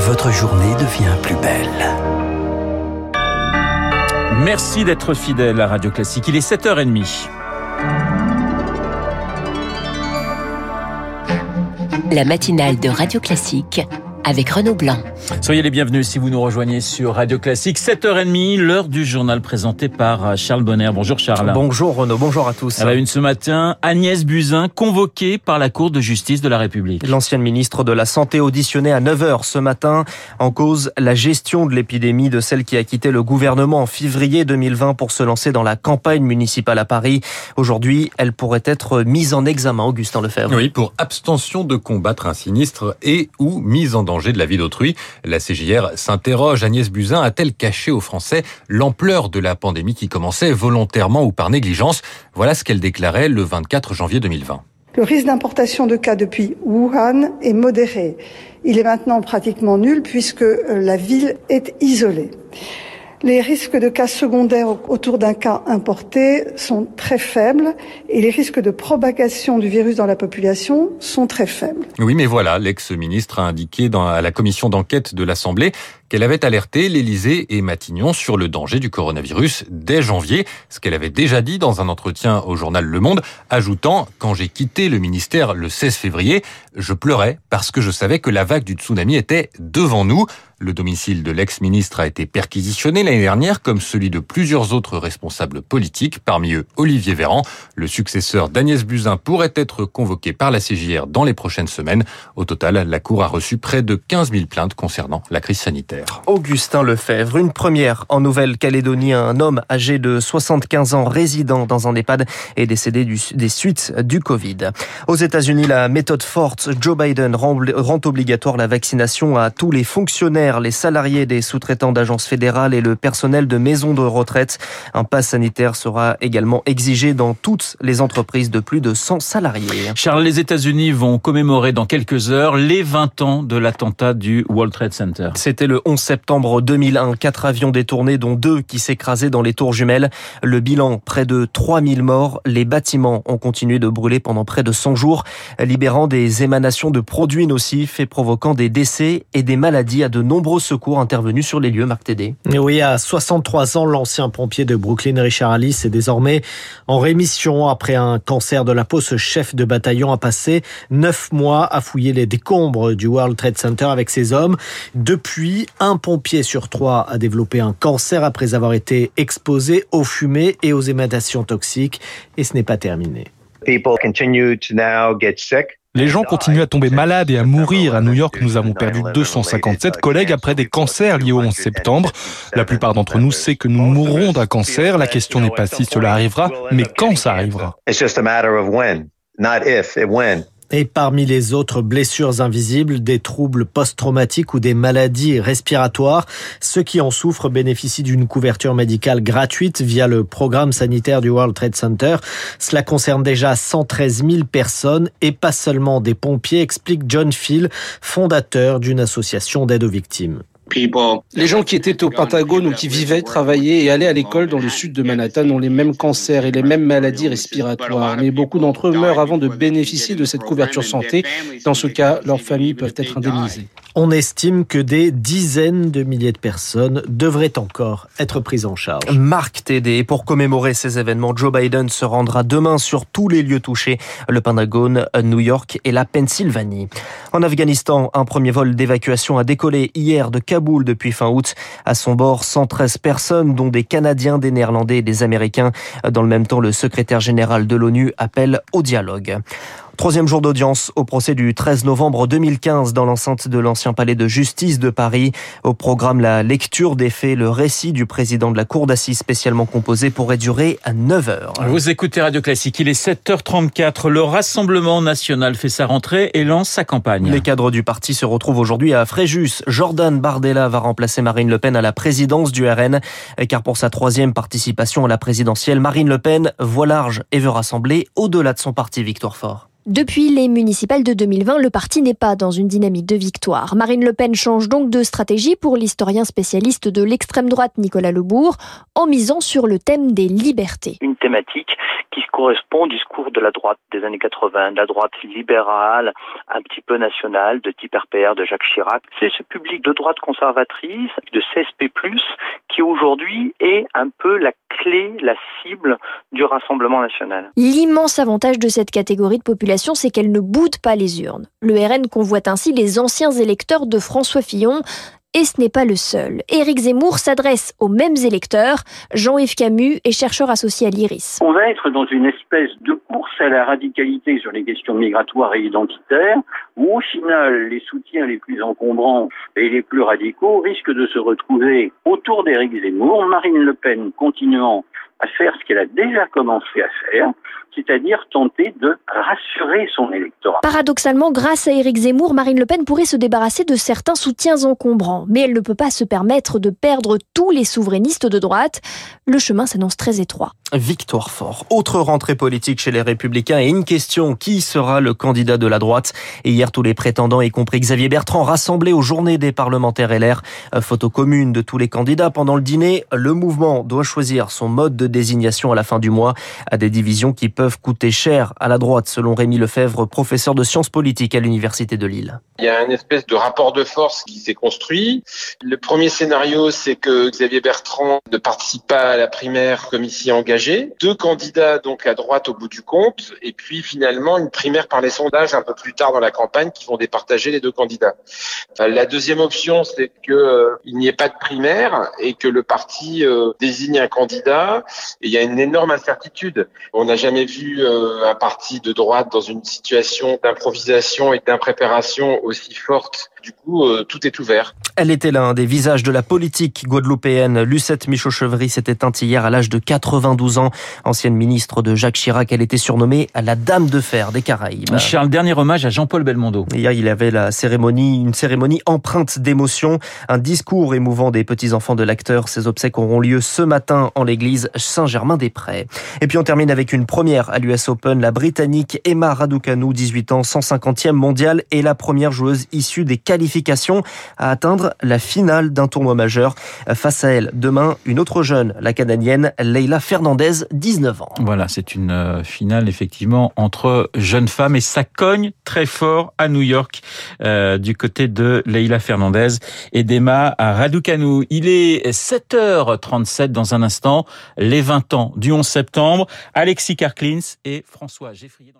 votre journée devient plus belle. Merci d'être fidèle à Radio Classique. Il est 7h30. La matinale de Radio Classique avec Renaud Blanc. Soyez les bienvenus si vous nous rejoignez sur Radio Classique. 7h30, l'heure du journal présenté par Charles Bonner. Bonjour Charles. Bonjour Renaud, bonjour à tous. À la une ce matin, Agnès Buzyn convoquée par la Cour de justice de la République. L'ancienne ministre de la Santé auditionnée à 9h ce matin en cause la gestion de l'épidémie de celle qui a quitté le gouvernement en février 2020 pour se lancer dans la campagne municipale à Paris. Aujourd'hui, elle pourrait être mise en examen, Augustin Lefebvre. Oui, pour abstention de combattre un sinistre et ou mise en de la vie d'autrui. La CJR s'interroge. Agnès Buzyn a-t-elle caché aux Français l'ampleur de la pandémie qui commençait volontairement ou par négligence? Voilà ce qu'elle déclarait le 24 janvier 2020. Le risque d'importation de cas depuis Wuhan est modéré. Il est maintenant pratiquement nul puisque la ville est isolée. Les risques de cas secondaires autour d'un cas importé sont très faibles et les risques de propagation du virus dans la population sont très faibles. Oui, mais voilà, l'ex-ministre a indiqué à la commission d'enquête de l'Assemblée qu'elle avait alerté l'Élysée et Matignon sur le danger du coronavirus dès janvier, ce qu'elle avait déjà dit dans un entretien au journal Le Monde, ajoutant « Quand j'ai quitté le ministère le 16 février, je pleurais parce que je savais que la vague du tsunami était devant nous ». Le domicile de l'ex-ministre a été perquisitionné l'année dernière, comme celui de plusieurs autres responsables politiques, parmi eux Olivier Véran. Le successeur d'Agnès Buzyn pourrait être convoqué par la CJR dans les prochaines semaines. Au total, la Cour a reçu près de 15 000 plaintes concernant la crise sanitaire. Augustin Lefebvre, une première en Nouvelle-Calédonie. Un homme âgé de 75 ans résident dans un EHPAD est décédé des suites du Covid. Aux États-Unis, la méthode forte, Joe Biden rend obligatoire la vaccination à tous les fonctionnaires, les salariés des sous-traitants d'agences fédérales et le personnel de maisons de retraite. Un pass sanitaire sera également exigé dans toutes les entreprises de plus de 100 salariés. Charles, les États-Unis vont commémorer dans quelques heures les 20 ans de l'attentat du World Trade Center. C'était le 11 septembre 2001. Quatre avions détournés, dont deux qui s'écrasaient dans les tours jumelles. Le bilan, près de 3000 morts. Les bâtiments ont continué de brûler pendant près de 100 jours, libérant des émanations de produits nocifs et provoquant des décès et des maladies à de nombreux secours intervenus sur les lieux, Marc Tédé. Oui, à 63 ans, l'ancien pompier de Brooklyn, Richard Alice, est désormais en rémission après un cancer de la peau. Ce chef de bataillon a passé neuf mois à fouiller les décombres du World Trade Center avec ses hommes. Depuis, un pompier sur trois a développé un cancer après avoir été exposé aux fumées et aux émanations toxiques. Et ce n'est pas terminé. Les gens continuent à tomber malades et à mourir. À New York, nous avons perdu 257 collègues après des cancers liés au 11 septembre. La plupart d'entre nous sait que nous mourrons d'un cancer. La question n'est pas si cela arrivera, mais quand ça arrivera. Et parmi les autres blessures invisibles, des troubles post-traumatiques ou des maladies respiratoires, ceux qui en souffrent bénéficient d'une couverture médicale gratuite via le programme sanitaire du World Trade Center. Cela concerne déjà 113 000 personnes et pas seulement des pompiers, explique John Phil, fondateur d'une association d'aide aux victimes. Les gens qui étaient au Pentagone ou qui vivaient, travaillaient et allaient à l'école dans le sud de Manhattan ont les mêmes cancers et les mêmes maladies respiratoires. Mais beaucoup d'entre eux meurent avant de bénéficier de cette couverture santé. Dans ce cas, leurs familles peuvent être indemnisées. On estime que des dizaines de milliers de personnes devraient encore être prises en charge. Marc Tédé, pour commémorer ces événements, Joe Biden se rendra demain sur tous les lieux touchés, le Pentagone, New York et la Pennsylvanie. En Afghanistan, un premier vol d'évacuation a décollé hier de Kaboul depuis fin août. À son bord, 113 personnes, dont des Canadiens, des Néerlandais et des Américains. Dans le même temps, le secrétaire général de l'ONU appelle au dialogue. Troisième jour d'audience au procès du 13 novembre 2015 dans l'enceinte de l'ancien palais de justice de Paris. Au programme, la lecture des faits, le récit du président de la cour d'assises spécialement composé pourrait durer à 9 heures. Vous écoutez Radio Classique, il est 7h34. Le Rassemblement national fait sa rentrée et lance sa campagne. Les cadres du parti se retrouvent aujourd'hui à Fréjus. Jordan Bardella va remplacer Marine Le Pen à la présidence du RN. Car pour sa troisième participation à la présidentielle, Marine Le Pen voit large et veut rassembler au-delà de son parti Victoire Fort. Depuis les municipales de 2020, le parti n'est pas dans une dynamique de victoire. Marine Le Pen change donc de stratégie pour l'historien spécialiste de l'extrême droite Nicolas Lebourg en misant sur le thème des libertés. Une thématique qui correspond au discours de la droite des années 80, de la droite libérale, un petit peu nationale, de type RPR de Jacques Chirac. C'est ce public de droite conservatrice, de CSP+, qui aujourd'hui est un peu la clé, la cible du Rassemblement national. L'immense avantage de cette catégorie de population, c'est qu'elle ne boude pas les urnes. Le RN convoite ainsi les anciens électeurs de François Fillon, et ce n'est pas le seul. Éric Zemmour s'adresse aux mêmes électeurs. Jean-Yves Camus est chercheur associé à l'IRIS. On va être dans une espèce de course à la radicalité sur les questions migratoires et identitaires, où au final, les soutiens les plus encombrants et les plus radicaux risquent de se retrouver autour d'Éric Zemmour, Marine Le Pen continuant à faire ce qu'elle a déjà commencé à faire, c'est-à-dire tenter de rassurer son électorat. Paradoxalement, grâce à Éric Zemmour, Marine Le Pen pourrait se débarrasser de certains soutiens encombrants. Mais elle ne peut pas se permettre de perdre tous les souverainistes de droite. Le chemin s'annonce très étroit. Victoire fort. Autre rentrée politique chez les Républicains et une question, qui sera le candidat de la droite? Et hier, tous les prétendants, y compris Xavier Bertrand, rassemblés aux journées des parlementaires LR. Photo commune de tous les candidats pendant le dîner. Le mouvement doit choisir son mode de désignation à la fin du mois à des divisions qui peuvent coûter cher à la droite, selon Rémi Lefebvre, professeur de sciences politiques à l'Université de Lille. Il y a une espèce de rapport de force qui s'est construit. Le premier scénario, c'est que Xavier Bertrand ne participe pas à la primaire comme ici engagé. Deux candidats donc à droite au bout du compte, et puis finalement une primaire par les sondages un peu plus tard dans la campagne qui vont départager les deux candidats. La deuxième option, c'est que euh, il n'y ait pas de primaire et que le parti euh, désigne un candidat. Et il y a une énorme incertitude. On n'a jamais vu euh, un parti de droite dans une situation d'improvisation et d'impréparation aussi forte. Du coup, euh, tout est ouvert. Elle était l'un des visages de la politique guadeloupéenne. Lucette Michaud-Chevry s'est éteinte hier à l'âge de 92 ans. Ancienne ministre de Jacques Chirac, elle était surnommée la Dame de Fer des Caraïbes. Charles, dernier hommage à Jean-Paul Belmondo. Hier, il y avait la cérémonie, une cérémonie empreinte d'émotion, un discours émouvant des petits-enfants de l'acteur. Ces obsèques auront lieu ce matin en l'église Saint-Germain-des-Prés. Et puis on termine avec une première à l'US Open. La Britannique Emma Raducanu, 18 ans, 150e mondiale, est la première joueuse issue des qualifications à atteindre la finale d'un tournoi majeur. Face à elle, demain, une autre jeune, la Canadienne Leila Fernandez, 19 ans. Voilà, c'est une euh, finale effectivement entre jeunes femmes et ça cogne très fort à New York euh, du côté de Leila Fernandez et d'Emma Raducanu. Il est 7h37 dans un instant, les 20 ans du 11 septembre. Alexis Karklins et François Geffrier.